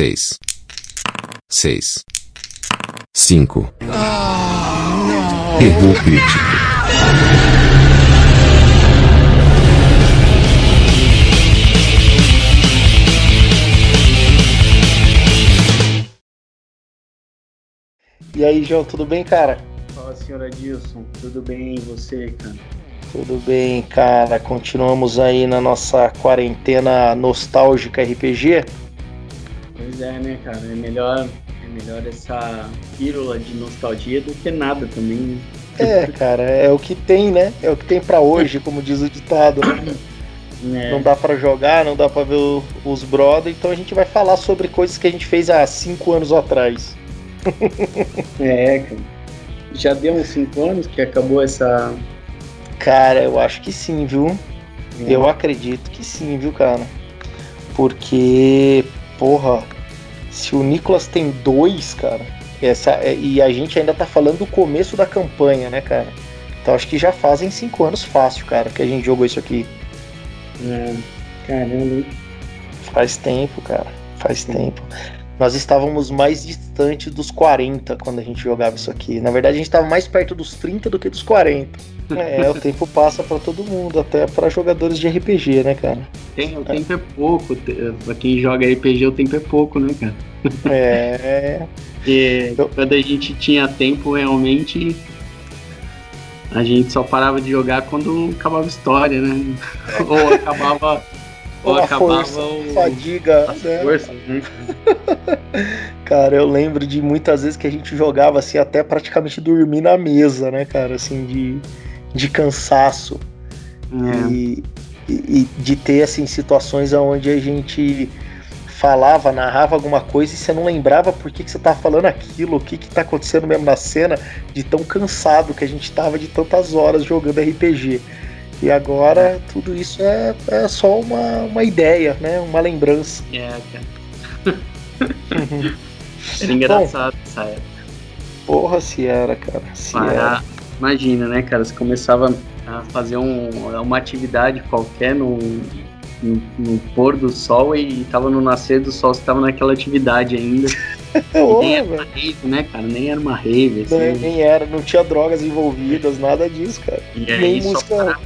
seis, seis, cinco. Errou crítico. E aí, João, tudo bem, cara? Fala, senhora Dilson. Tudo bem e você, cara? Tudo bem, cara. Continuamos aí na nossa quarentena nostálgica RPG. Pois é, né, cara? É melhor, é melhor essa pílula de nostalgia do que nada também, né? É, cara, é o que tem, né? É o que tem pra hoje, como diz o ditado, né? É, Não dá pra jogar, não dá pra ver o- os brother, então a gente vai falar sobre coisas que a gente fez há cinco anos atrás. é, cara. Já deu uns 5 anos que acabou essa. Cara, eu acho que sim, viu? Eu acredito que sim, viu, cara? Porque, porra, se o Nicolas tem dois, cara, essa, é- e a gente ainda tá falando do começo da campanha, né, cara? Então acho que já fazem cinco anos fácil, cara, que a gente jogou isso aqui. É, caramba? Faz tempo, cara. Faz tempo. Nós estávamos mais distantes dos 40 quando a gente jogava isso aqui. Na verdade, a gente estava mais perto dos 30 do que dos 40. É, o tempo passa pra todo mundo, até pra jogadores de RPG, né, cara? Tem, o tempo é pouco. te- Pra quem joga RPG, o tempo é pouco, né, cara? É, Porque Eu- quando a gente tinha tempo, realmente. A gente só parava de jogar quando acabava a história, né? ou acabava. Ou a acabava força, o. fadiga, as né? forças, né? Cara, eu lembro de muitas vezes que a gente jogava assim, até praticamente dormir na mesa, né, cara? Assim, de, de cansaço. É. E, e- e de ter assim situações onde a gente falava, narrava alguma coisa e você não lembrava por que, que você tava falando aquilo, o que que tá acontecendo mesmo na cena, de tão cansado que a gente tava de tantas horas jogando RPG. E agora tudo isso é, é só uma, uma ideia, né? Uma lembrança. É, cara. Era engraçado essa época. Porra, se era, cara. Se era. Imagina, né, cara? Você começava a fazer um- uma atividade qualquer no, no, no pôr do sol e tava no nascer do sol, você tava naquela atividade ainda. Nem era uma rave, né, cara? Nem era uma rave, assim. Nem, nem era, não tinha drogas envolvidas, nada disso, cara. E aí nem só música. parava,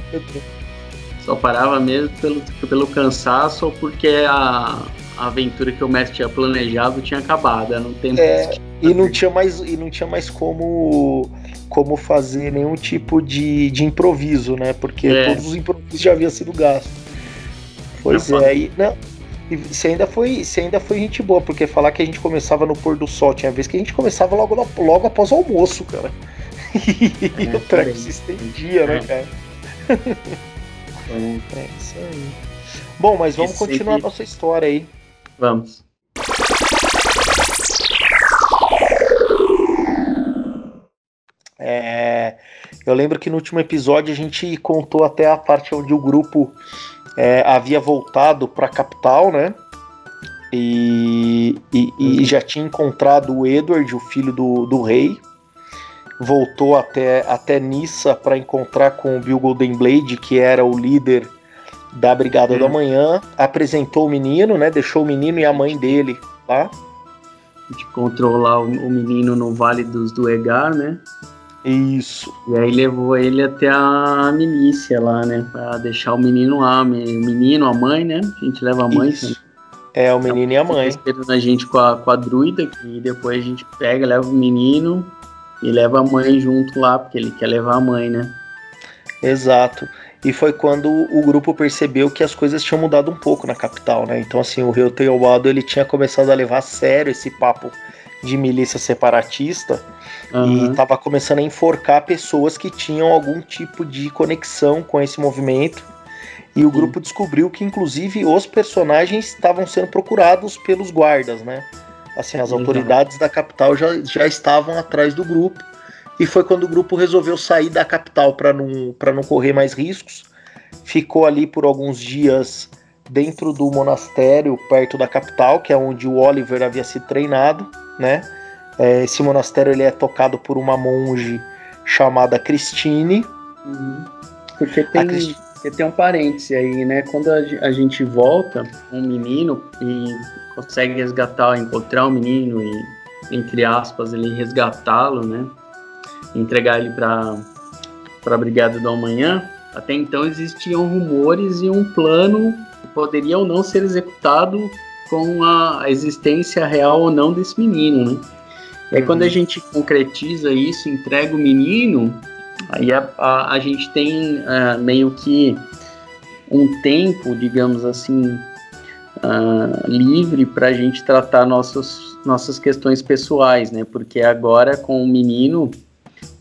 só parava mesmo pelo, pelo cansaço ou porque a, a aventura que o mestre tinha planejado tinha acabado. Era um tempo É, e não tinha mais, e não tinha mais como, como fazer nenhum tipo de, de improviso, né? Porque É. todos os improvisos já haviam sido gastos. Pois Eu é, e, não, e você ainda foi, você ainda foi gente boa, porque falar que a gente começava no pôr do sol, tinha vez que a gente começava logo, logo após o almoço, cara. E É, o treco se estendia, né, É. cara? Então, É isso aí. Bom, mas vamos Esse continuar nossa história aí. Vamos. É, eu lembro que no último episódio a gente contou até a parte onde o grupo é, havia voltado para a capital, né? E, e- e Uhum. já tinha encontrado o Edward, o filho do, do rei. Voltou até, até Nissa para encontrar com o Bill Goldenblade, que era o líder da Brigada Uhum. da Manhã. Apresentou o menino, né? Deixou o menino e a mãe dele lá. A gente encontrou lá o, o menino no Vale dos Duegar, né? Isso. E aí levou ele até a milícia lá, né? Pra deixar o menino lá, o menino, a mãe, né? A gente leva a mãe. Isso. É, o menino e a mãe. esperando a gente com a, com a druida, e depois a gente pega, leva o menino e leva a mãe junto lá, porque ele quer levar a mãe, né? Exato. E foi quando o grupo percebeu que as coisas tinham mudado um pouco na capital, né? Então, assim, o Rio Teobaldo ele tinha começado a levar a sério esse papo de milícia separatista e Aham. estava começando a enforcar pessoas que tinham algum tipo de conexão com esse movimento. E o grupo descobriu que, inclusive, os personagens estavam sendo procurados pelos guardas, né? Assim, as autoridades da capital já, já estavam atrás do grupo. E foi quando o grupo resolveu sair da capital para não, pra não correr mais riscos. Ficou ali por alguns dias dentro do monastério, perto da capital, que é onde o Oliver havia se treinado, né? É, esse monastério ele é tocado por uma monge chamada Christine. Uhum. Porque tem, Cristi- Porque tem um parêntese aí, né? Quando a, gente volta, um menino e consegue resgatar, encontrar o um menino e, entre aspas, ele resgatá-lo, né? Entregar ele para a Brigada do Amanhã. Até então existiam rumores e um plano que poderia ou não ser executado com a existência real ou não desse menino, né? E aí uhum. quando a gente concretiza isso, entrega o menino, Aí a, a, a gente tem uh, meio que um tempo, digamos assim, uh, livre para a gente tratar nossos, nossas questões pessoais, né? Porque agora com o menino,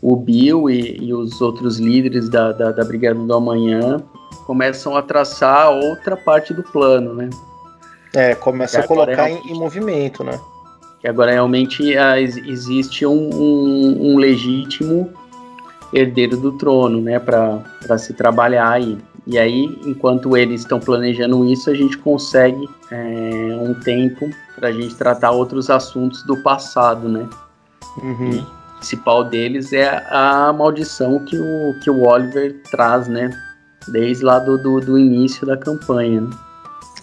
o Bill e, e os outros líderes da, da, da Brigada do Amanhã começam a traçar outra parte do plano, né? É, começa a colocar em, em, movimento, né? Que agora realmente uh, existe um, um, um legítimo herdeiro do trono, né, para se trabalhar aí. E aí, enquanto eles estão planejando isso, a gente consegue é, um tempo para a gente tratar outros assuntos do passado, né? Uhum. O principal deles é a maldição que o, que o Oliver traz, né? Desde lá do, do, do início da campanha. Né?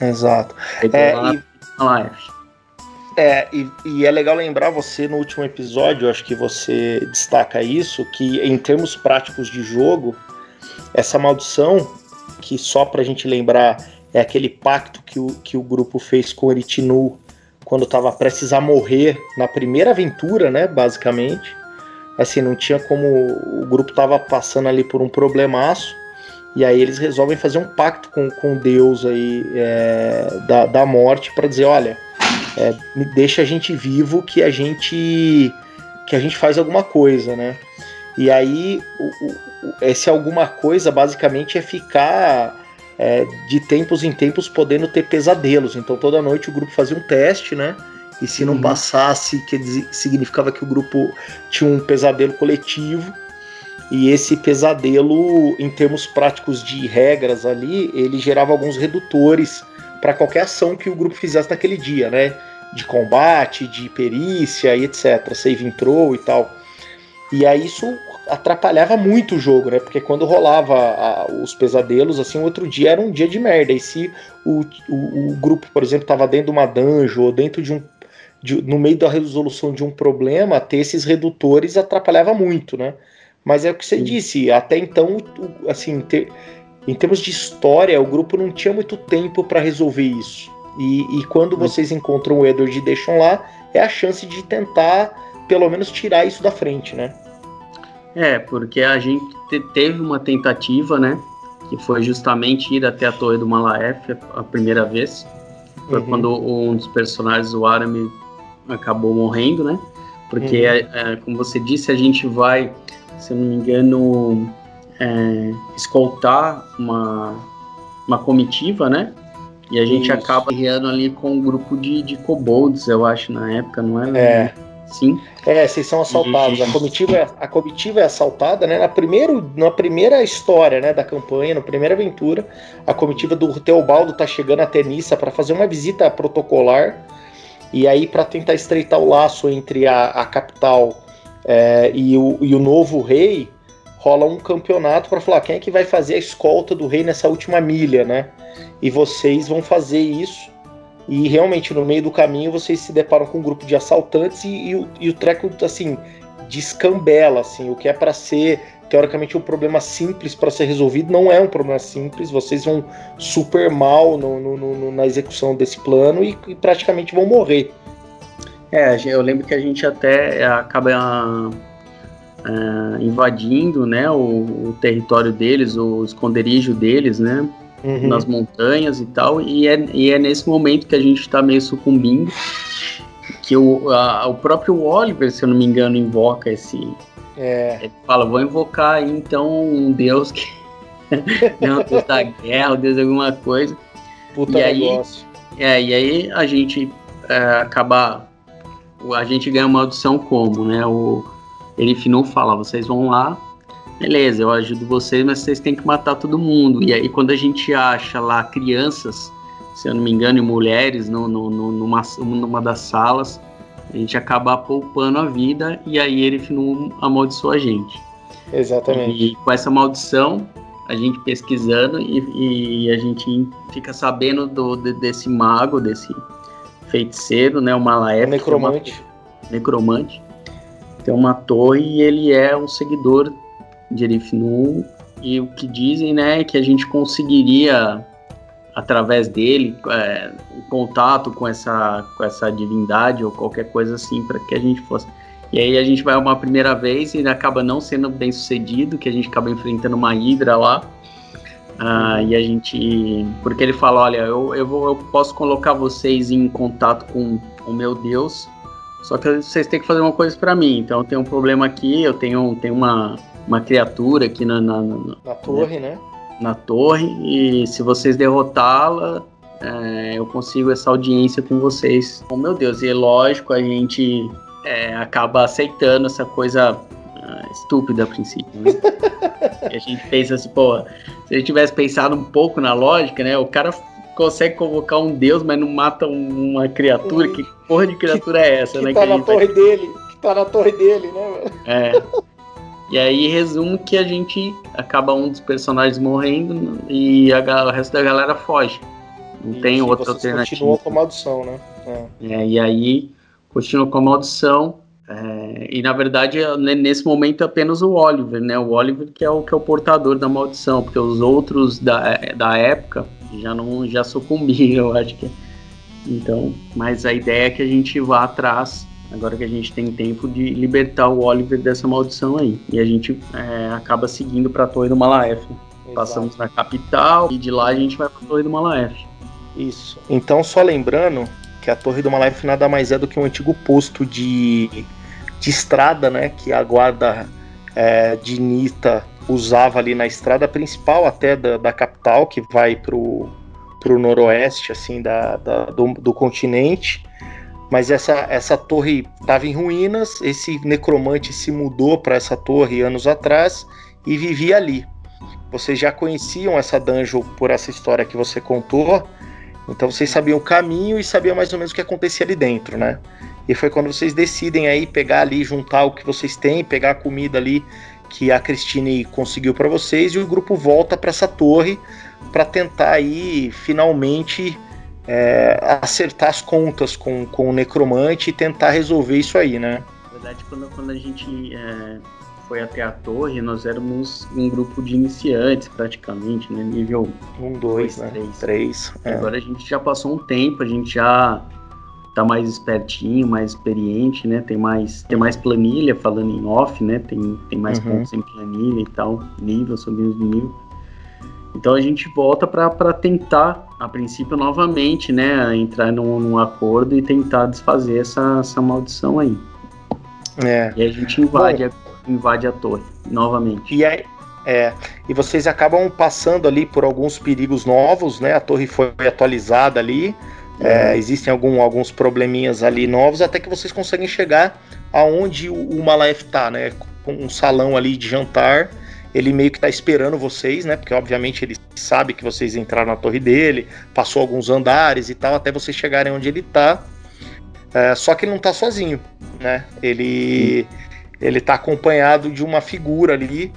Exato. É, lá, e... é, e, e, é legal lembrar você no último episódio, acho que você destaca isso, que em termos práticos de jogo, essa maldição, que só pra gente lembrar, é aquele pacto que o, que o grupo fez com Eritinu quando estava prestes a morrer na primeira aventura, né, basicamente. Assim, não tinha como. O grupo estava passando ali por um problemaço. E aí eles resolvem fazer um pacto com, com Deus aí é, da, da morte para dizer, olha, é, deixa a gente vivo que a gente que a gente faz alguma coisa, né? E aí o, o, esse alguma coisa basicamente é ficar é, de tempos em tempos podendo ter pesadelos. Então toda noite o grupo fazia um teste, né? E se não uhum. passasse, que significava que o grupo tinha um pesadelo coletivo. E esse pesadelo, em termos práticos de regras ali, ele gerava alguns redutores para qualquer ação que o grupo fizesse naquele dia, né? De combate, de perícia e etc. Save entrou e tal. E aí isso atrapalhava muito o jogo, né? Porque quando rolava a, os pesadelos, assim, o outro dia era um dia de merda. E se o, o, o grupo, por exemplo, estava dentro de uma dungeon ou dentro de um. De, no meio da resolução de um problema, ter esses redutores atrapalhava muito, né? Mas é o que você Sim. disse, até então, assim, ter, em termos de história, o grupo não tinha muito tempo para resolver isso. E, e quando vocês encontram o Edward e deixam lá, é a chance de tentar, pelo menos, tirar isso da frente, né? É, porque a gente teve uma tentativa, né? Que foi justamente ir até a Torre do Malaef a primeira vez. Foi uhum. quando um dos personagens, o Arami, acabou morrendo, né? Porque, uhum. é, é, como você disse, a gente vai, se eu não me engano, é, escoltar uma, uma comitiva, né? E a gente Isso. acaba guiando ali com um grupo de, de kobolds, eu acho, na época, não é? É. Sim. É, vocês são assaltados. A comitiva, é, a comitiva é assaltada, né? Na, primeiro, na primeira história, né, da campanha, na primeira aventura, a comitiva do Teobaldo tá chegando até Nissa para fazer uma visita protocolar. E aí, para tentar estreitar o laço entre a, a capital é, e, o, e o novo rei, rola um campeonato para falar quem é que vai fazer a escolta do rei nessa última milha, né? E vocês vão fazer isso. E realmente, no meio do caminho, vocês se deparam com um grupo de assaltantes e, e, o, e o treco, assim, descambela, assim. O que é para ser, teoricamente, um problema simples para ser resolvido, não é um problema simples. Vocês vão super mal no, no, no, na execução desse plano e, e praticamente vão morrer. É, eu lembro que a gente até acaba uh, invadindo né, o, o, território deles, o esconderijo deles, né? Uhum. Nas montanhas e tal, e é, e é nesse momento que a gente está meio sucumbindo, que o, a, o próprio Oliver, se eu não me engano, invoca esse. É. Ele fala, vou invocar aí, então um deus que. não, deus da guerra, deus de alguma coisa. Puta e negócio. Aí, é, e aí a gente é, acaba. A gente ganha uma audição como, né? O, ele fala: vocês vão lá, beleza, eu ajudo vocês, mas vocês têm que matar todo mundo. E aí, quando a gente acha lá crianças, se eu não me engano, e mulheres no, no, no, numa, numa das salas, a gente acaba poupando a vida e aí ele Finu amaldiçoa a gente. Exatamente. E com essa maldição, a gente pesquisando e, e a gente fica sabendo do, de, desse mago, desse feiticeiro, né? O Malaef. Necromante. Uma, necromante. Tem uma torre e ele é um seguidor de Erifnu. E o que dizem, né, é que a gente conseguiria, através dele, é, um contato com essa, com essa divindade ou qualquer coisa assim, para que a gente fosse. E aí a gente vai uma primeira vez e acaba não sendo bem sucedido, que a gente acaba enfrentando uma hidra lá. Uh, e a gente. Porque ele fala: olha, eu, eu, vou, eu posso colocar vocês em contato com o meu Deus, só que vocês têm que fazer uma coisa para mim. Então eu tenho um problema aqui, eu tenho, tenho uma, uma criatura aqui na, na, na, na torre, né? Na torre, e se vocês derrotá-la, é, eu consigo essa audiência com vocês. Oh meu Deus, e é lógico, a gente é, acaba aceitando essa coisa estúpida a princípio. Né? a gente pensa assim, pô, se a gente tivesse pensado um pouco na lógica, né? O cara consegue convocar um deus, mas não mata uma criatura. Que porra de criatura é essa, que né? Tá que na torre vai... dele, que tá na torre dele, né? É. E aí resumo que a gente acaba um dos personagens morrendo e a, o resto da galera foge. Não e tem outra alternativa. Continua com a maldição, né? É. é. e aí continua com a maldição. É, e na verdade, nesse momento, é apenas o Oliver, né? O Oliver que é o que é o portador da maldição, porque os outros da, da época já não já sucumbiram, eu acho que. Então, mas a ideia é que a gente vá atrás, agora que a gente tem tempo, de libertar o Oliver dessa maldição aí. E a gente é, acaba seguindo para a Torre do Malaef. Passamos na capital e de lá a gente vai para a Torre do Malaef. Isso. Então, só lembrando que a Torre do Malaef nada mais é do que um antigo posto de, de estrada, né? Que a guarda é, de Nita usava ali na estrada principal até da, da capital, que vai pro, pro noroeste, assim, da, da do, do continente. Mas essa, essa torre estava em ruínas, esse necromante se mudou para essa torre anos atrás e vivia ali. Vocês já conheciam essa dungeon por essa história que você contou, então vocês sabiam o caminho e sabiam mais ou menos o que acontecia ali dentro, né? E foi quando vocês decidem aí pegar ali, juntar o que vocês têm, pegar a comida ali que a Christine conseguiu para vocês e o grupo volta para essa torre para tentar aí finalmente é, acertar as contas com, com o necromante e tentar resolver isso aí, né? Na verdade, quando, quando a gente é, foi até a torre, nós éramos um grupo de iniciantes praticamente, né? Nível 1, 2, 3. É. Agora a gente já passou um tempo, a gente já tá mais espertinho, mais experiente, né? Tem mais, tem mais planilha falando em off, né? Tem, tem mais uhum. pontos em planilha e tal, nível, subindo de nível. Então a gente volta para tentar, a princípio, novamente, né? Entrar num, num, acordo e tentar desfazer essa, essa maldição aí. É. E a gente invade, Bom, a, invade a torre novamente. E aí, é, e vocês acabam passando ali por alguns perigos novos, né? A torre foi atualizada ali. É, existem algum, alguns probleminhas ali novos, até que vocês conseguem chegar aonde o, o Malaef tá, né? Com um salão ali de jantar. Ele meio que tá esperando vocês, né? Porque obviamente ele sabe que vocês entraram na torre dele, passou alguns andares e tal, até vocês chegarem onde ele tá. É, só que ele não tá sozinho, né? Ele, ele tá acompanhado de uma figura ali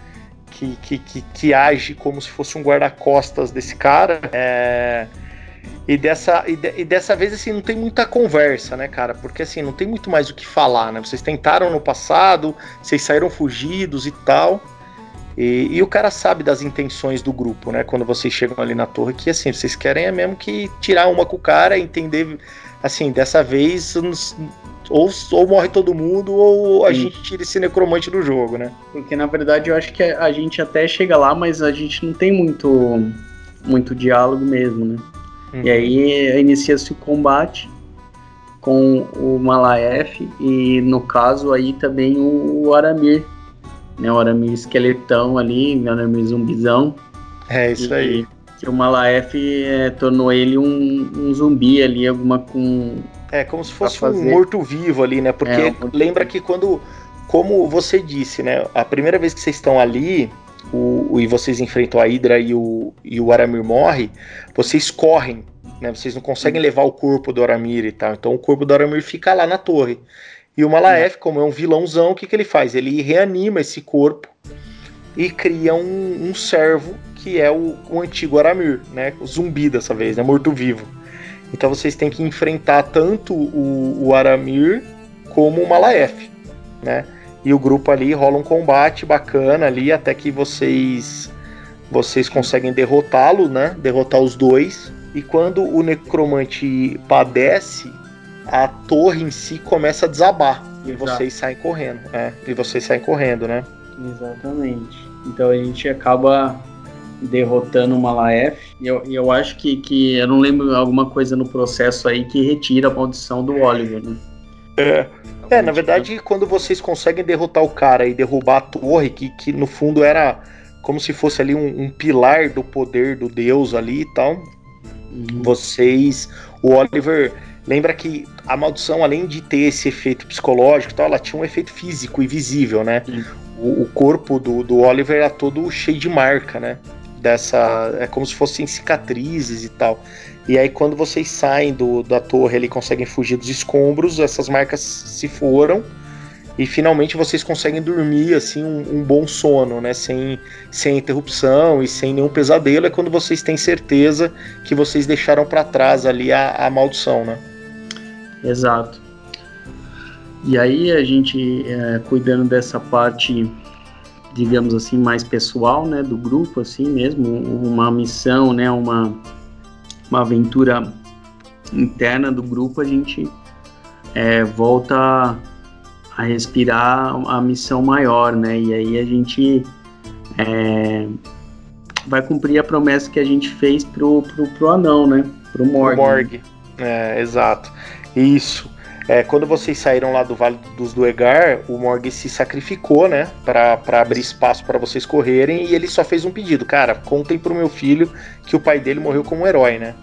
que, que, que, que age como se fosse um guarda-costas desse cara. É, e dessa, e, de, e, dessa vez, assim, não tem muita conversa, né, cara? Porque, assim, não tem muito mais o que falar, né? Vocês tentaram no passado, vocês saíram fugidos e tal. E, e, o cara sabe das intenções do grupo, né? Quando vocês chegam ali na torre, que, assim, vocês querem é mesmo que tirar uma com o cara, entender, assim, dessa vez, ou, ou morre todo mundo, ou a Sim. gente tira esse necromante do jogo, né? Porque, na verdade, eu acho que a gente até chega lá, mas a gente não tem muito, muito diálogo mesmo, né? Uhum. E aí inicia-se o combate com o Malaef e no caso aí também o Aramir, né? O Aramir esqueletão ali, o Aramir zumbizão. É isso e, aí. Que o Malaef é, tornou ele um, um, zumbi ali, alguma com. É, como se fosse um morto-vivo ali, né? Porque é, um lembra que quando. Como você disse, né? A primeira vez que vocês estão ali, o, o, e vocês enfrentam a Hydra e o, e o Aramir morre, vocês correm, né? Vocês não conseguem levar o corpo do Aramir e tal. Então o corpo do Aramir fica lá na torre. E o Malaef, como é um vilãozão, o que, que ele faz? Ele reanima esse corpo e cria um, um servo que é o, o, antigo Aramir, né? O zumbi dessa vez, né? Morto-vivo. Então vocês têm que enfrentar tanto o, o Aramir como o Malaef, né? E o grupo ali rola um combate bacana ali até que vocês vocês conseguem derrotá-lo, né? Derrotar os dois. E quando o necromante padece, a torre em si começa a desabar. E Exato. vocês saem correndo. É, e vocês saem correndo, né? Exatamente. Então a gente acaba derrotando o Malaef. E eu, eu acho que, que. Eu não lembro alguma coisa no processo aí que retira a maldição do Oliver, né? É. É, na verdade, quando vocês conseguem derrotar o cara e derrubar a torre, que, que no fundo era como se fosse ali um, um pilar do poder do deus ali e tal, uhum. vocês. O Oliver. Lembra que a maldição, além de ter esse efeito psicológico e tal, ela tinha um efeito físico e visível, né? Uhum. O, o, corpo do, do Oliver era todo cheio de marca, né? Dessa. É como se fossem cicatrizes e tal. E aí, quando vocês saem do, da torre e conseguem fugir dos escombros, essas marcas se foram e finalmente vocês conseguem dormir assim um, um, bom sono, né? Sem, sem interrupção e sem nenhum pesadelo. É quando vocês têm certeza que vocês deixaram para trás ali a, a maldição, né? Exato. E aí a gente é, cuidando dessa parte, digamos assim, mais pessoal, né, do grupo, assim mesmo, uma missão, né, uma uma aventura interna do grupo, a gente é, volta a respirar a missão maior, né? E aí a gente é, vai cumprir a promessa que a gente fez pro, pro, pro anão, né? Pro Morg. Morg. É, exato. Isso. É, quando vocês saíram lá do Vale dos Duegar, o Morg se sacrificou, né? Pra abrir espaço para vocês correrem e ele só fez um pedido. Cara, contem pro meu filho que o pai dele morreu como um herói, né?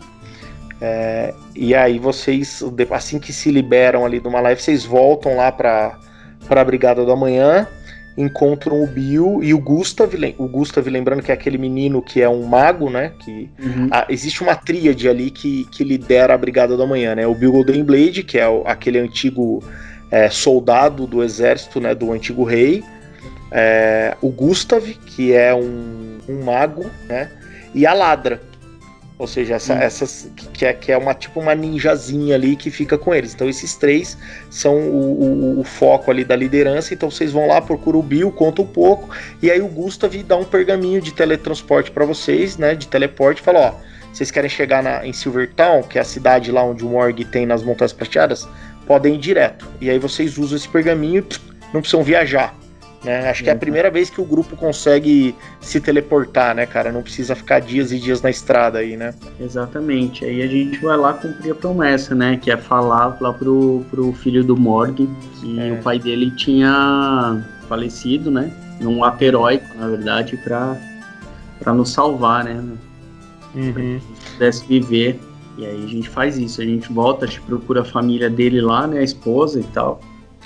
É, e aí vocês, assim que se liberam ali do Malef, vocês voltam lá pra, pra Brigada do Amanhã, encontram o Bill e o Gustav, o Gustav lembrando que é aquele menino que é um mago, né, que uhum. a, existe uma tríade ali que, que lidera a Brigada do Amanhã, né, o Bill Golden Blade, que é o, aquele antigo é, soldado do exército, né, do antigo rei, é, o Gustav, que é um, um mago, né, e a Ladra, ou seja, essa, hum. essas que é, que é uma tipo uma ninjazinha ali que fica com eles. Então esses três são o, o, o foco ali da liderança. Então vocês vão lá, procuram o Bill, conta um pouco. E aí o Gustav dá um pergaminho de teletransporte para vocês, né? De teleporte, fala, ó, vocês querem chegar na, em Silvertown, que é a cidade lá onde o Morg tem nas Montanhas Prateadas, podem ir direto. E aí vocês usam esse pergaminho e não precisam viajar. Né? Acho que é a primeira vez que o grupo consegue se teleportar, né, cara? Não precisa ficar dias e dias na estrada aí, né? Exatamente. Aí a gente vai lá cumprir a promessa, né? Que é falar lá pro, pro filho do Morg que é. o pai dele tinha falecido, né? Num ato heróico, na verdade, pra, pra nos salvar, né? Uhum. Pra que pudesse viver. E aí a gente faz isso. A gente volta, a gente procura a família dele lá, né? A esposa e tal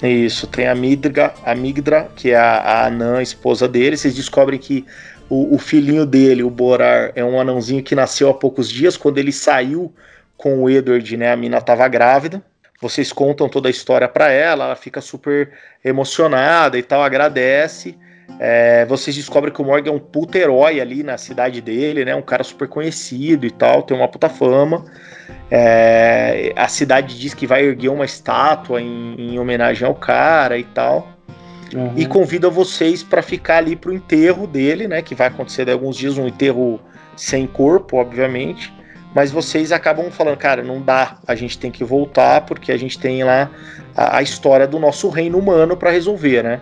isso, tem a Midra, a Migdra, que é a, a anã, esposa dele. Vocês descobrem que o, o, filhinho dele, o Borar, é um anãozinho que nasceu há poucos dias. Quando ele saiu com o Edward, né, a mina estava grávida. Vocês contam toda a história para ela, ela fica super emocionada e tal, agradece. É, vocês descobrem que o Morgan é um puta herói ali na cidade dele, né? Um cara super conhecido e tal, tem uma puta fama. É, a cidade diz que vai erguer uma estátua em, em homenagem ao cara e tal. Uhum. E convida vocês para ficar ali pro enterro dele, né? Que vai acontecer daqui alguns dias, um enterro sem corpo, obviamente. Mas vocês acabam falando, cara, não dá, a gente tem que voltar, porque a gente tem lá a, a história do nosso reino humano para resolver, né?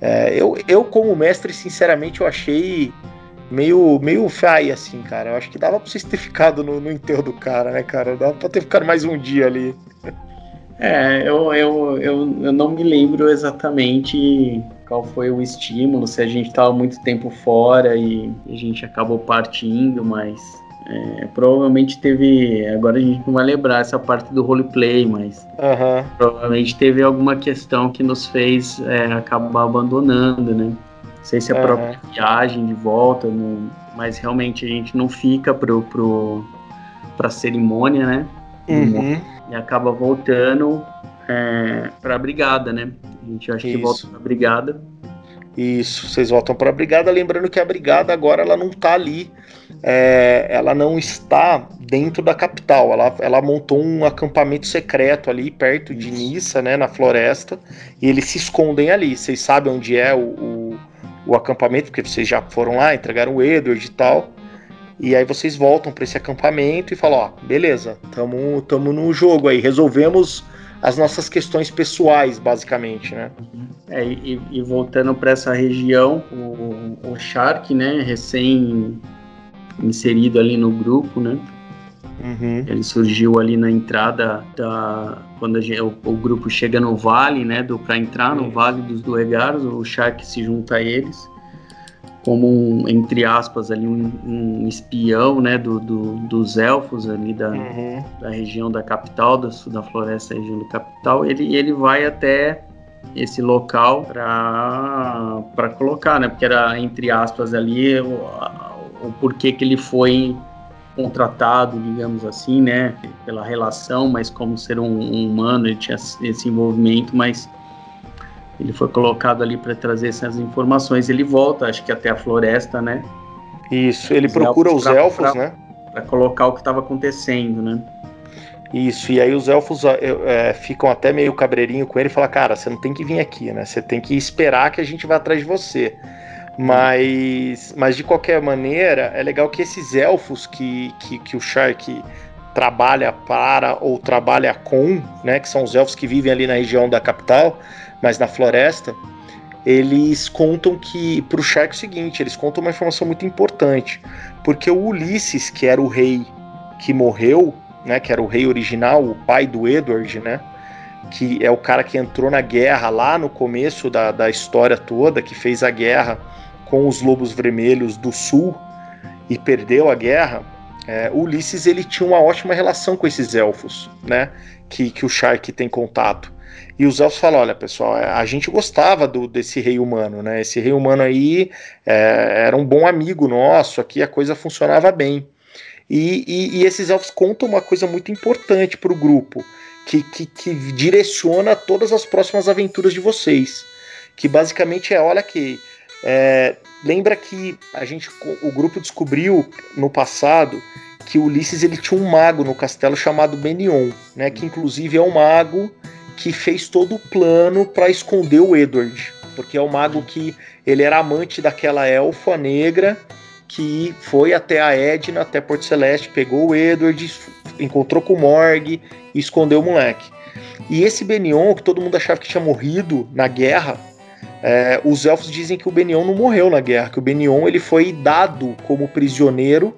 É, eu, eu, como mestre, sinceramente, eu achei meio, meio fai, assim, cara. Eu acho que dava pra vocês ter ficado no, no enterro do cara, né, cara? Dava pra ter ficado mais um dia ali. É, eu, eu, eu, eu não me lembro exatamente qual foi o estímulo, se a gente estava muito tempo fora e a gente acabou partindo, mas é, provavelmente teve. Agora a gente não vai lembrar essa parte do roleplay, mas uhum. provavelmente teve alguma questão que nos fez é, acabar abandonando, né? Não sei se a uhum. própria viagem de volta, mas realmente a gente não fica pro, pro, pra cerimônia, né? Uhum. E acaba voltando é, pra brigada, né? A gente acha Isso. que volta pra brigada. Isso, vocês voltam para a brigada, lembrando que a brigada agora ela não está ali, é, ela não está dentro da capital, ela, ela montou um acampamento secreto ali perto de Nissa, né, na floresta, e eles se escondem ali. Vocês sabem onde é o, o, o acampamento, porque vocês já foram lá, entregaram o Edward e tal. E aí vocês voltam para esse acampamento e falam, ó, beleza, tamo, tamo no jogo aí, resolvemos as nossas questões pessoais, basicamente, né? É, e, e voltando para essa região, o, o Shark, né, recém inserido ali no grupo, né? Uhum. Ele surgiu ali na entrada da quando gente, o, o, grupo chega no vale, né, do para entrar no vale dos Duergaros, o Shark se junta a eles como um, entre aspas ali um, um espião né do, do, dos elfos ali da, uhum. da região da capital da, da floresta região da capital ele ele vai até esse local para colocar né porque era entre aspas ali o, porquê que ele foi contratado digamos assim né pela relação mas como ser um, um humano ele tinha esse envolvimento mas ele foi colocado ali para trazer essas informações. Ele volta, acho que até a floresta, né? Isso, ele os procura elfos os pra, elfos, pra, né? Para colocar o que estava acontecendo, né? Isso, e aí os elfos é, ficam até meio cabreirinho com ele e falam: Cara, você não tem que vir aqui, né? Você tem que esperar que a gente vá atrás de você. Mas, mas de qualquer maneira, é legal que esses elfos que, que, que o Shark trabalha para ou trabalha com, né? Que são os elfos que vivem ali na região da capital, mas na floresta, eles contam que para o Shark é o seguinte, eles contam uma informação muito importante, porque o Ulisses, que era o rei que morreu, né, que era o rei original, o pai do Edward, né, que é o cara que entrou na guerra lá no começo da, da história toda, que fez a guerra com os Lobos Vermelhos do Sul e perdeu a guerra. É, Ulisses ele tinha uma ótima relação com esses elfos, né, que, que o Shark tem contato. E os elfos falam: olha, pessoal, é, a gente gostava do, desse rei humano, né? Esse rei humano aí é, era um bom amigo nosso, aqui a coisa funcionava bem. E, e, e esses elfos contam uma coisa muito importante para o grupo, que, que, que direciona todas as próximas aventuras de vocês. Que basicamente é: olha que. É, lembra que a gente, o grupo descobriu no passado que Ulisses ele tinha um mago no castelo chamado Benion, né? Que inclusive é um mago que fez todo o plano para esconder o Edward, porque é o mago que ele era amante daquela elfa negra que foi até a Edna, até Porto Celeste, pegou o Edward, encontrou com o Morg e escondeu o moleque. E esse Benion, que todo mundo achava que tinha morrido na guerra, é, os elfos dizem que o Benion não morreu na guerra, que o Benion ele foi dado como prisioneiro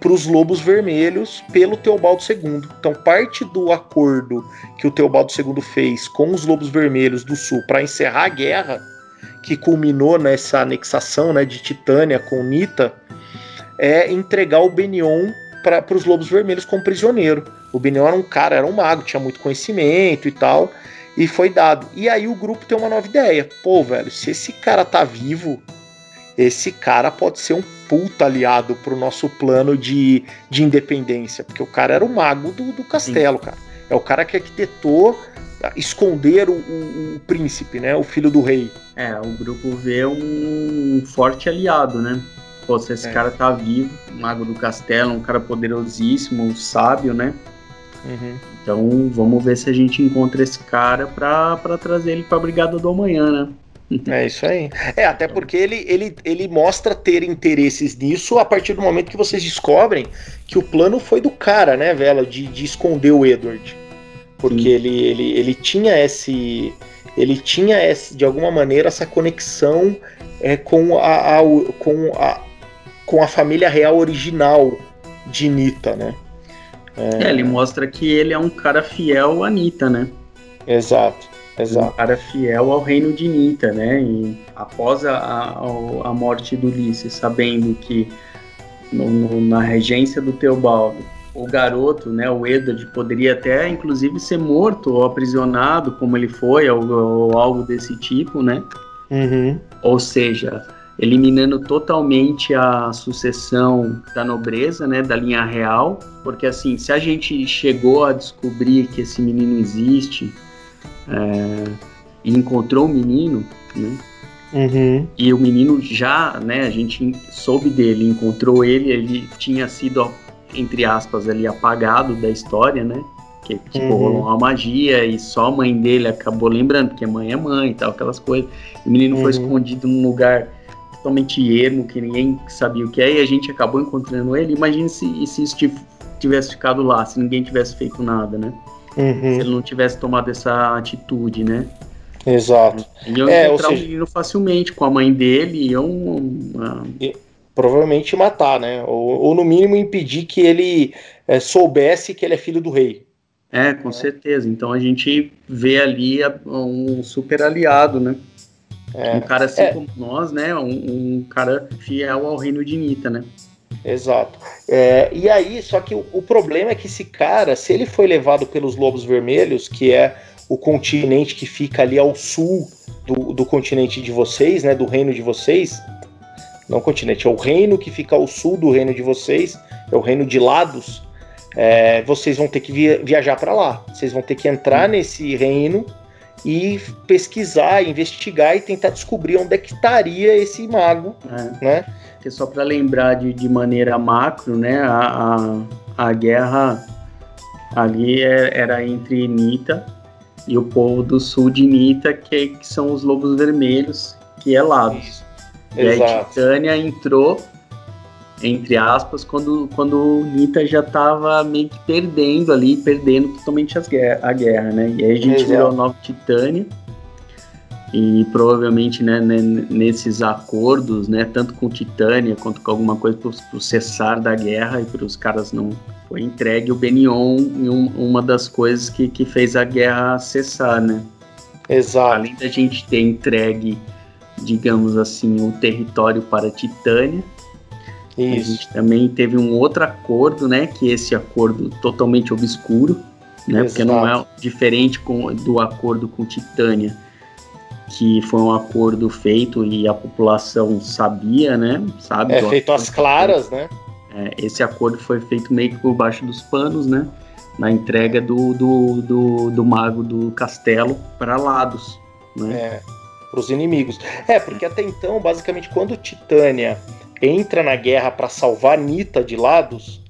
para os Lobos Vermelhos pelo Teobaldo II. Então, parte do acordo que o Teobaldo II fez com os Lobos Vermelhos do Sul para encerrar a guerra, que culminou nessa anexação né, de Titânia com Nita, é entregar o Benion para os Lobos Vermelhos como prisioneiro. O Benion era um cara, era um mago, tinha muito conhecimento e tal, e foi dado. E aí o grupo tem uma nova ideia. Pô, velho, se esse cara tá vivo, esse cara pode ser um puta aliado pro nosso plano de, de independência, porque o cara era o mago do, do castelo, Sim. cara. É o cara que arquitetou esconder o, o, o, príncipe, né? O filho do rei. É, o grupo vê um forte aliado, né? Pô, se esse é. cara tá vivo, mago do castelo, um cara poderosíssimo, um sábio, né? Uhum. Então vamos ver se a gente encontra esse cara pra, pra trazer ele pra Brigada do Amanhã, né? É isso aí. É, até porque ele, ele, ele mostra ter interesses nisso a partir do momento que vocês descobrem que o plano foi do cara, né, Vela, de, de esconder o Edward. Porque ele, ele, ele tinha esse. Ele tinha esse, de alguma maneira essa conexão é, com, a, a, com, a, com a família real original de Nita, né? É... é, ele mostra que ele é um cara fiel a Nita, né? Exato. Exato. Um cara fiel ao reino de Nita, né? E após a, a, a morte do Ulisses, sabendo que no, no, na regência do Teobaldo, o garoto, né, o Edward, poderia até inclusive ser morto ou aprisionado, como ele foi, ou, ou algo desse tipo, né? Uhum. Ou seja, eliminando totalmente a sucessão da nobreza, né, da linha real, porque assim, se a gente chegou a descobrir que esse menino existe, é, e encontrou o menino, né? Uhum. E o menino já, né, a gente soube dele, encontrou ele, ele tinha sido, entre aspas, ali apagado da história, né? Que tipo, Uhum. rolou uma magia e só a mãe dele acabou lembrando, porque mãe é mãe e tal, aquelas coisas. O menino foi Uhum. escondido num lugar totalmente ermo, que ninguém sabia o que é, e a gente acabou encontrando ele. Imagine se, se isso tiv- tivesse ficado lá, se ninguém tivesse feito nada, né? Se Uhum. ele não tivesse tomado essa atitude, né? Exato. Iam É, ou encontrar seja- o menino facilmente com a mãe dele, iam. ah, Provavelmente matar, né? Ou, ou no mínimo impedir que ele é, soubesse que ele é filho do rei. É, com certeza. Então a gente vê ali um super aliado, né? É, Um cara assim É. como nós, né? Um, um cara fiel ao reino de Nita, né? exato. É, e aí, só que o, o problema é que esse cara, se ele foi levado pelos Lobos Vermelhos, que é o continente que fica ali ao sul do, do continente de vocês, né? Do reino de vocês. Não continente, é o reino que fica ao sul do reino de vocês, é o reino de Lados. É, vocês vão ter que via- viajar para lá. Vocês vão ter que entrar nesse reino e pesquisar, investigar e tentar descobrir onde é que estaria esse mago, É, né? porque só para lembrar de, de maneira macro, né? A, a, a guerra ali é- era entre Nita e o povo do sul de Nita, que, que são os lobos vermelhos, que é Lados. E aí Exato. Titânia entrou, entre aspas, quando, quando Nita já estava meio que perdendo ali, perdendo totalmente as guerra, a guerra, né? E aí a gente Exato. virou a nova Titânia. E provavelmente né, nesses acordos, né, tanto com Titânia quanto com alguma coisa para o cessar da guerra e para os caras não. Foi entregue o Benion em um- uma das coisas que, que fez a guerra cessar, né? Exato. Além da gente ter entregue, digamos assim, o território para a Titânia, a Isso. gente também teve um outro acordo, né? Que é esse acordo totalmente obscuro, né? Porque não é Exato. diferente com, do acordo com Titânia, que foi um acordo feito e a população sabia, né? Sabe? É feito às claras, né? É, esse acordo foi feito meio que por baixo dos panos, né? Na entrega do, do, do, do mago do castelo para Lados, né? É, para os inimigos. É, porque até então, basicamente, quando Titânia entra na guerra para salvar Nita de Lados,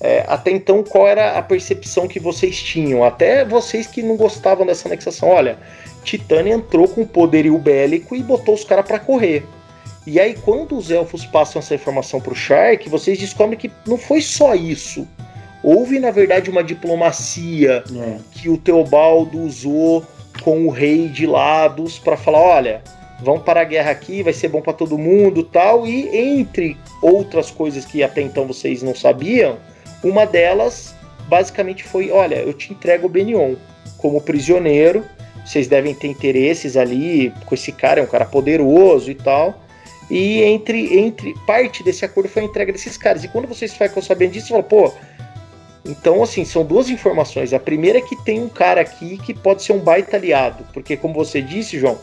é, até então qual era a percepção que vocês tinham? Até vocês que não gostavam dessa anexação. Olha, Titânia entrou com poderio bélico e botou os caras para correr. E aí, quando os elfos passam essa informação para o Shark, vocês descobrem que não foi só isso. Houve, na verdade, uma diplomacia É. que o Teobaldo usou com o rei de Lados para falar, olha, vamos para a guerra aqui, vai ser bom para todo mundo, tal. E entre outras coisas que até então vocês não sabiam, uma delas basicamente foi, olha, eu te entrego o Benion como prisioneiro. Vocês devem ter interesses ali com esse cara, é um cara poderoso e tal. E entre, entre parte desse acordo foi a entrega desses caras. E quando vocês ficam sabendo disso, você fala, pô, então, assim, são duas informações. A primeira é que tem um cara aqui que pode ser um baita aliado, porque, como você disse, João,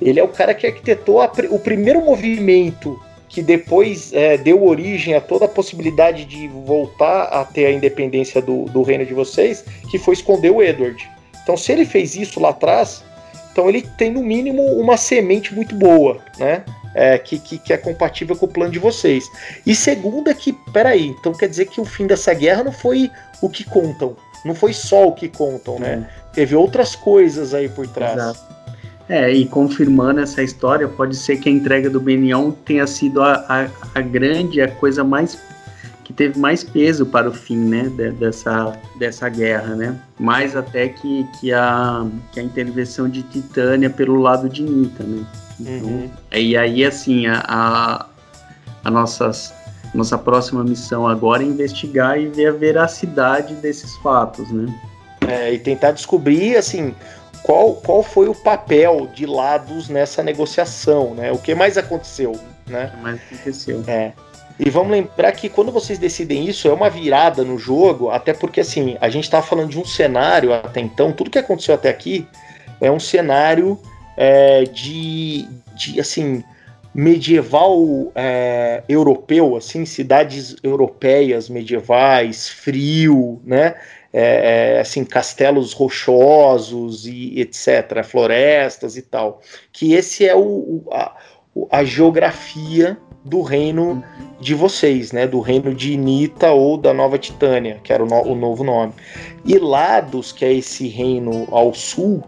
ele é o cara que arquitetou a o primeiro movimento que depois é, deu origem a toda a possibilidade de voltar a ter a independência do, do reino de vocês, que foi esconder o Edward. Então, se ele fez isso lá atrás, então ele tem no mínimo uma semente muito boa, né? É, que, que, que é compatível com o plano de vocês. E segunda que, peraí, então quer dizer que o fim dessa guerra não foi o que contam. Não foi só o que contam, né? Teve outras coisas aí por trás. Exato. É, e confirmando essa história, pode ser que a entrega do Benion tenha sido a, a, a grande, a coisa mais que teve mais peso para o fim, né, de- dessa, dessa guerra, né? Mais até que, que, a, que a intervenção de Titânia pelo lado de Nita, né? Então, Uhum. E aí, assim, a, a, a nossas, nossa próxima missão agora é investigar e ver a veracidade desses fatos, né? É, e tentar descobrir, assim, qual, qual foi o papel de lados nessa negociação, né? O que mais aconteceu, né? O que mais aconteceu. É. E vamos lembrar que quando vocês decidem isso, é uma virada no jogo, até porque assim, a gente tá falando de um cenário até então, tudo que aconteceu até aqui é um cenário é, de, de assim medieval é, europeu, assim, cidades europeias medievais, frio, né? É, é, assim, castelos rochosos e etc, florestas e tal. Que esse é o, o, a- a geografia do reino de vocês, né? Do reino de Nita ou da Nova Titânia, que era o, no, o novo nome. E Lados, que é esse reino ao sul,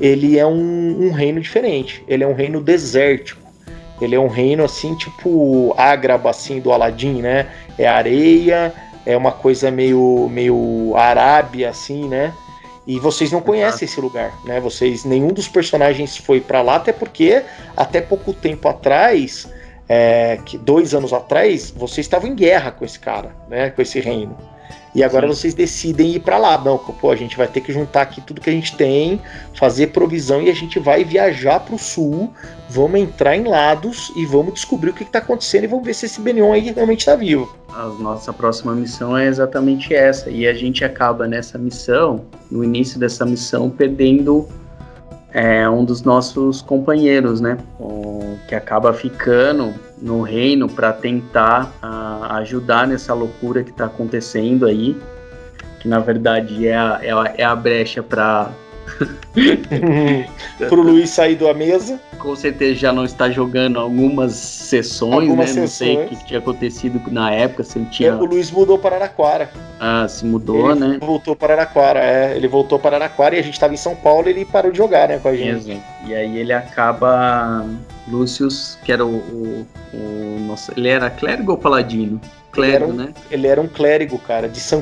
ele é um, um, reino diferente. Ele é um reino desértico. Ele é um reino assim, tipo Ágraba, assim, do Aladim, né? É areia, é uma coisa meio, meio Arábia, assim, né? E vocês não conhecem esse lugar, né? Vocês, nenhum dos personagens foi para lá, até porque até pouco tempo atrás é, que dois anos atrás vocês estavam em guerra com esse cara, né? Com esse reino. E agora Sim. vocês decidem ir para lá. Não, pô, a gente vai ter que juntar aqui tudo que a gente tem, fazer provisão e a gente vai viajar para o sul. Vamos entrar em lados e vamos descobrir o que, está acontecendo e vamos ver se esse Benion aí realmente está vivo. A nossa próxima missão é exatamente essa. E a gente acaba nessa missão, no início dessa missão, perdendo é um dos nossos companheiros, né? O, que acaba ficando no reino para tentar a, ajudar nessa loucura que está acontecendo aí, que na verdade é a, é a, é a brecha para Pro Luiz sair da mesa. Com certeza já não está jogando algumas sessões, algumas né? Sessões. Não sei o que tinha acontecido na época, se ele tinha. O Luiz mudou para Araraquara. Ah, se mudou, ele né? Voltou para Araraquara, é. Ele voltou para Araraquara e a gente estava em São Paulo e ele parou de jogar, né, com a gente. E aí ele acaba. Lúcius, que era o, o, o. Nossa, ele era clérigo ou paladino? Clérigo, ele um, né? Ele era um clérigo, cara, de São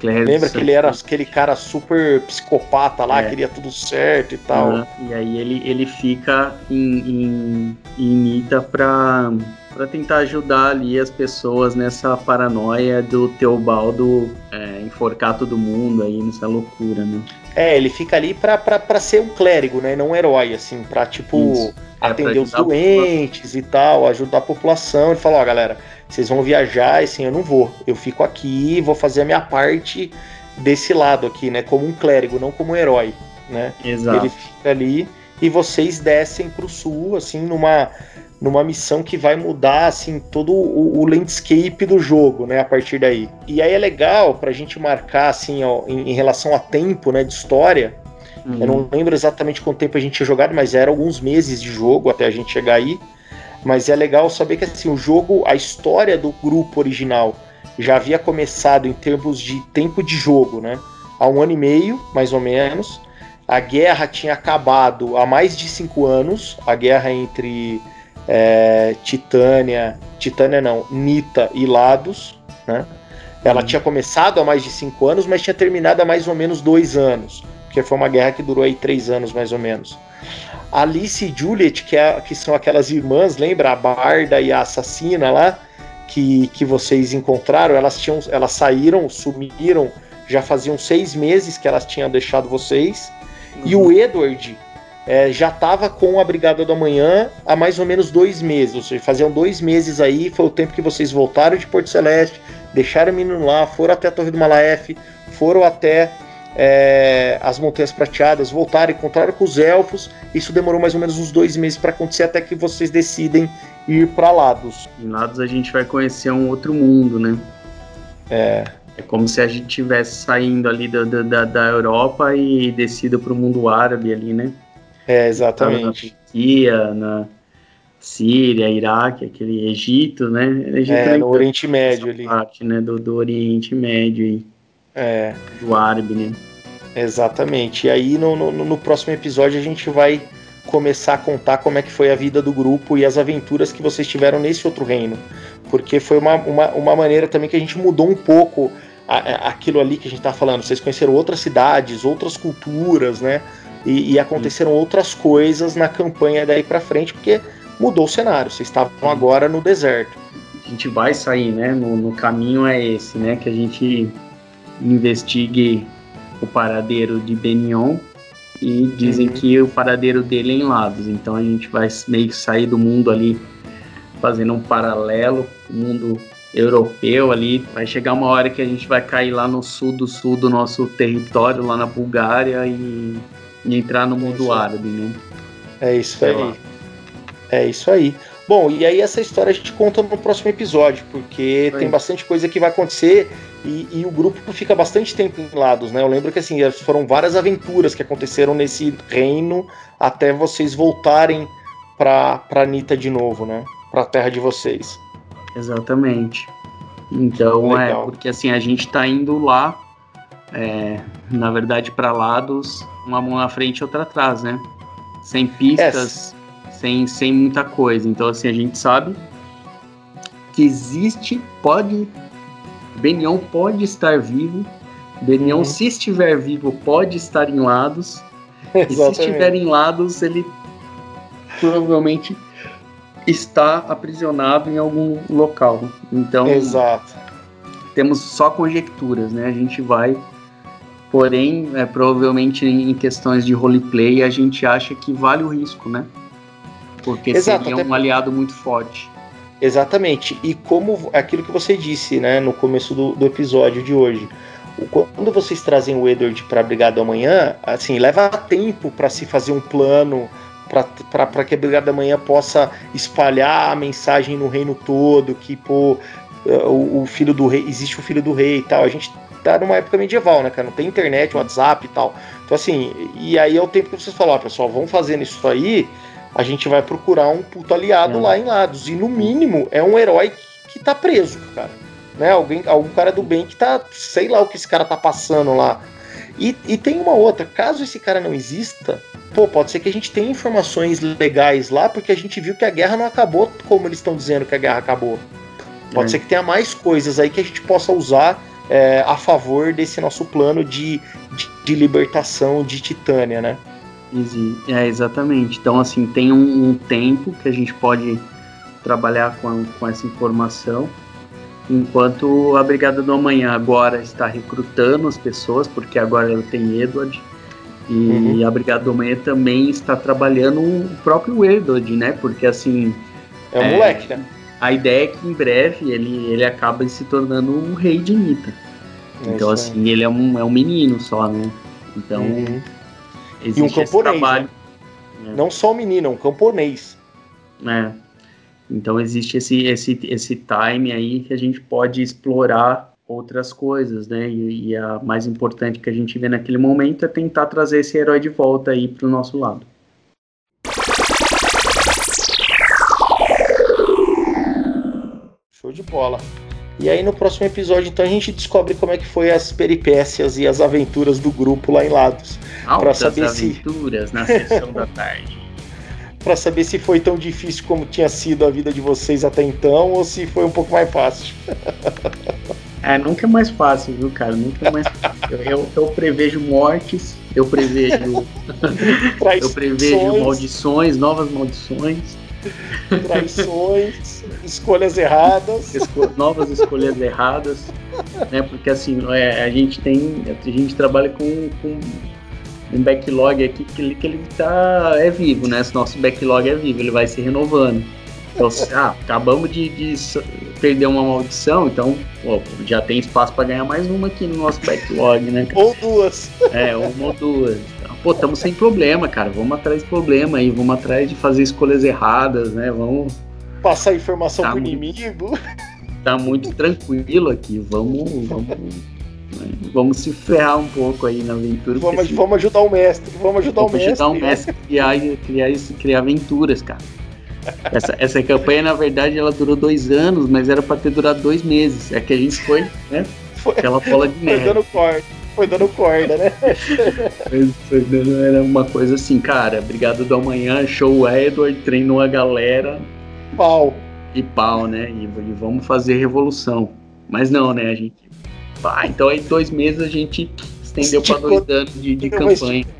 Kubert. Lembra que ele era aquele cara super psicopata lá, é. queria tudo certo e tal. Uhum. E aí ele, ele fica em, em, em Nita pra, pra tentar ajudar ali as pessoas nessa paranoia do Teobaldo é, enforcar todo mundo aí nessa loucura, né? É, ele fica ali pra, pra, pra ser um clérigo, né? Não um herói, assim, pra tipo Isso. É, atender os doentes e tal, ajudar a população. Ele fala, ó, galera vocês vão viajar e assim, eu não vou. Eu fico aqui vou fazer a minha parte desse lado aqui, né? Como um clérigo, não como um herói, né? Exato. Ele fica ali e vocês descem para o sul, assim, numa, numa missão que vai mudar, assim, todo o, o, landscape do jogo, né? A partir daí. E aí é legal para a gente marcar, assim, ó, em, em, relação a tempo, né? De história. Uhum. Eu não lembro exatamente quanto tempo a gente tinha jogado, mas era alguns meses de jogo até a gente chegar aí. Mas é legal saber que assim, o jogo, a história do grupo original já havia começado em termos de tempo de jogo, né? Há um ano e meio, mais ou menos. A guerra tinha acabado há mais de cinco anos. A guerra entre é, Titânia, Titânia não, Nita e Lados, né? Ela uhum. tinha começado há mais de cinco anos, mas tinha terminado há mais ou menos dois anos, porque foi uma guerra que durou aí três anos mais ou menos. Alice e Juliet, que, é, que são aquelas irmãs, lembra? A Barda e a assassina lá, que, que vocês encontraram, elas, tinham, elas saíram, sumiram, já faziam seis meses que elas tinham deixado vocês. Uhum. E o Edward é, já estava com a Brigada do Amanhã há mais ou menos dois meses, ou seja, faziam dois meses aí, foi o tempo que vocês voltaram de Porto Celeste, deixaram o menino lá, foram até a Torre do Malaef, foram até é, as Montanhas Prateadas, voltaram, encontraram com os elfos. Isso demorou mais ou menos uns dois meses para acontecer até que vocês decidem ir para Lados. Em Lados a gente vai conhecer um outro mundo, né? É. É como se a gente estivesse saindo ali da, da, da Europa e descido para o mundo árabe ali, né? É, exatamente. Na Turquia, na Síria, Iraque, aquele Egito, né? Egito é, no Oriente Médio ali. Parte, né? Do, do Oriente Médio e é. do árabe, né? Exatamente. E aí no, no, no, próximo episódio a gente vai começar a contar como é que foi a vida do grupo e as aventuras que vocês tiveram nesse outro reino. Porque foi uma, uma, uma maneira também que a gente mudou um pouco a, a, aquilo ali que a gente tá falando. Vocês conheceram outras cidades, outras culturas, né? E, e aconteceram Sim. outras coisas na campanha daí para frente, porque mudou o cenário. Vocês estavam agora no deserto. A gente vai sair, né? No, no caminho é esse, né? Que a gente investigue o paradeiro de Benion e dizem uhum. que o paradeiro dele é em Lados. Então a gente vai meio que sair do mundo ali fazendo um paralelo, o mundo europeu ali. Vai chegar uma hora que a gente vai cair lá no sul do sul do nosso território, lá na Bulgária e, e entrar no mundo é árabe, né? É isso Sei aí. Lá. É isso aí. Bom, e aí essa história a gente conta no próximo episódio, porque tem bastante coisa que vai acontecer e, e, o grupo fica bastante tempo em lados, né? Eu lembro que assim, foram várias aventuras que aconteceram nesse reino até vocês voltarem pra, pra Anitta de novo, né? Pra terra de vocês. Exatamente. Então, Legal. é, porque assim, a gente tá indo lá, é, na verdade, para lados, uma mão na frente e outra atrás, né? Sem pistas, sem, sem muita coisa. Então, assim, a gente sabe que existe, pode. Benion pode estar vivo. Benion, Uhum. se estiver vivo, pode estar em lados. E se estiver em lados, ele provavelmente está aprisionado em algum local. Então, Exato. temos só conjecturas, né? A gente vai. Porém, é, provavelmente em questões de roleplay, a gente acha que vale o risco, né? Porque Exato, seria um aliado muito forte. Exatamente. E como aquilo que você disse, né, no começo do, do episódio de hoje. Quando vocês trazem o Edward para a Brigada Amanhã, assim, leva tempo para se fazer um plano para que a Brigada Amanhã possa espalhar a mensagem no reino todo, que pô, eh, o, o filho do rei, existe o filho do rei e tal. A gente tá numa época medieval, né, cara? Não tem internet, WhatsApp e tal. Então, assim, e aí é o tempo que vocês falaram, ó, pessoal, vão fazendo isso aí, a gente vai procurar um puto aliado É. lá em Lados. E no mínimo é um herói que, que tá preso, cara. Né? Alguém, algum cara do bem que tá. Sei lá o que esse cara tá passando lá. E, e tem uma outra, caso esse cara não exista, pô, pode ser que a gente tenha informações legais lá, porque a gente viu que a guerra não acabou como eles estão dizendo que a guerra acabou. Pode É. ser que tenha mais coisas aí que a gente possa usar é, a favor desse nosso plano de, de, de libertação de Titânia, né? É, exatamente. Então, assim, tem um, um tempo que a gente pode trabalhar com, com essa informação, enquanto a Brigada do Amanhã agora está recrutando as pessoas, porque agora ela tem Edward, e Uhum. a Brigada do Amanhã também está trabalhando o próprio Edward, né? Porque, assim, É um É. moleque, né? a ideia é que em breve ele, ele acaba se tornando um rei de Nita. É Então, assim, ele é um, é um menino só, né? Então, Uhum. Existe E um esse camponês, trabalho. Não só um menino, é um camponês. É. Então existe esse, esse, esse time aí que a gente pode explorar outras coisas, né? E, e a mais importante que a gente vê naquele momento é tentar trazer esse herói de volta aí pro nosso lado. Show de bola. E aí no próximo episódio, então, a gente descobre como é que foi as peripécias e as aventuras do grupo lá em Lados. Altas saber se- na sessão da tarde. Pra saber se foi tão difícil como tinha sido a vida de vocês até então, ou se foi um pouco mais fácil. É, nunca é mais fácil, viu, cara? Nunca é mais fácil. Eu, eu, prevejo mortes, eu prevejo, eu prevejo maldições, novas maldições. traições, escolhas erradas. esco- novas escolhas erradas, né? Porque assim, é, a gente tem, a gente trabalha com, com um backlog aqui que ele, que ele tá é vivo, né? Esse nosso backlog é vivo, ele vai se renovando. Então, ah, acabamos de, de perder uma maldição, então pô, já tem espaço para ganhar mais uma aqui no nosso backlog, né? cara? Ou duas. É, uma ou duas. Então, pô, estamos sem problema, cara. Vamos atrás de problema aí, vamos atrás de fazer escolhas erradas, né? Vamos Passar informação Tá pro muito- inimigo. tá muito tranquilo aqui. Vamos, vamos, vamos se ferrar um pouco aí na aventura. porque Vamos, se- vamos ajudar o mestre. Vamos ajudar vamos o mestre. ajudar o mestre a criar, criar, isso- criar aventuras, cara. Essa, essa campanha, na verdade, ela durou dois anos, mas era pra ter durado dois meses. É que a gente foi, né? Foi, Aquela bola de foi neve. dando corda. Foi dando corda, né? Foi- foi dando- Era uma coisa assim, cara. Brigada do Amanhã, show Edward, treinou a galera Pau. e pau, né? E, e vamos fazer revolução. Mas não, né? A gente. Pá, então aí dois meses a gente estendeu para dois anos de, de campanha.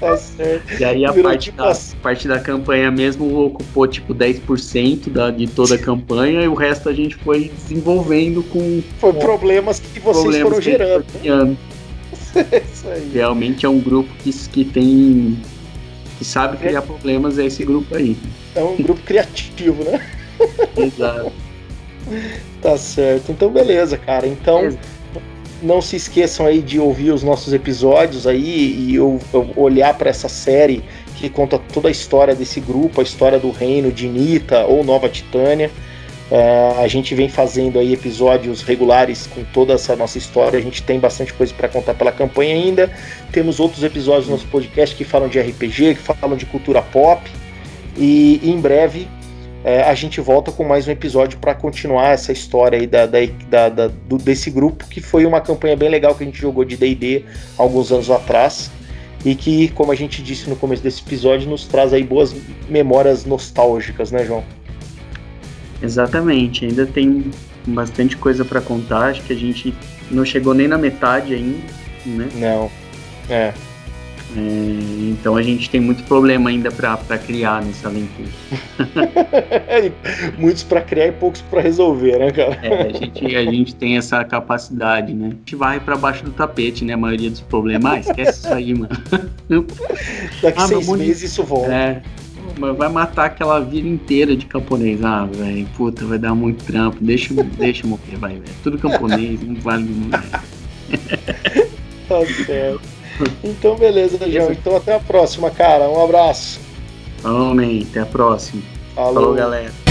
Tá certo. E aí a Virou parte tipo da, assim. parte da campanha mesmo ocupou tipo 10% da, de toda a campanha e o resto a gente foi desenvolvendo com Foi problemas que vocês problemas foram gerando. aí. Realmente é um grupo que, que tem. que sabe criar problemas, é esse grupo aí. É um grupo criativo, né? Exato. Tá certo. Então, beleza, cara. Então, não se esqueçam aí de ouvir os nossos episódios aí e eu, eu olhar para essa série que conta toda a história desse grupo, a história do reino de Nita ou Nova Titânia. Uh, a gente vem fazendo aí episódios regulares com toda essa nossa história. A gente tem bastante coisa para contar pela campanha ainda. Temos outros episódios no nosso podcast que falam de RPG, que falam de cultura pop. E, e em breve é, a gente volta com mais um episódio para continuar essa história aí da, da, da, da do, desse grupo, que foi uma campanha bem legal que a gente jogou de DD alguns anos atrás. E que, como a gente disse no começo desse episódio, nos traz aí boas memórias nostálgicas, né, João? Exatamente, ainda tem bastante coisa para contar, acho que a gente não chegou nem na metade ainda, né? Não, é. É então a gente tem muito problema ainda para criar nessa aventura. Muitos para criar e poucos para resolver, né, cara? É, a gente, a gente tem essa capacidade, né? A gente vai para baixo do tapete, né? A maioria dos problemas. Ah, esquece isso aí, mano. Daqui ah, seis meses isso volta. É, vai matar aquela vida inteira de camponês. Ah, velho, puta, vai dar muito trampo. Deixa, deixa morrer, vai, velho. Tudo camponês, não vale muito. tá certo. Então, beleza, João. Então, até a próxima, cara. Um abraço. Amém. Até a próxima. Falou, Falou galera.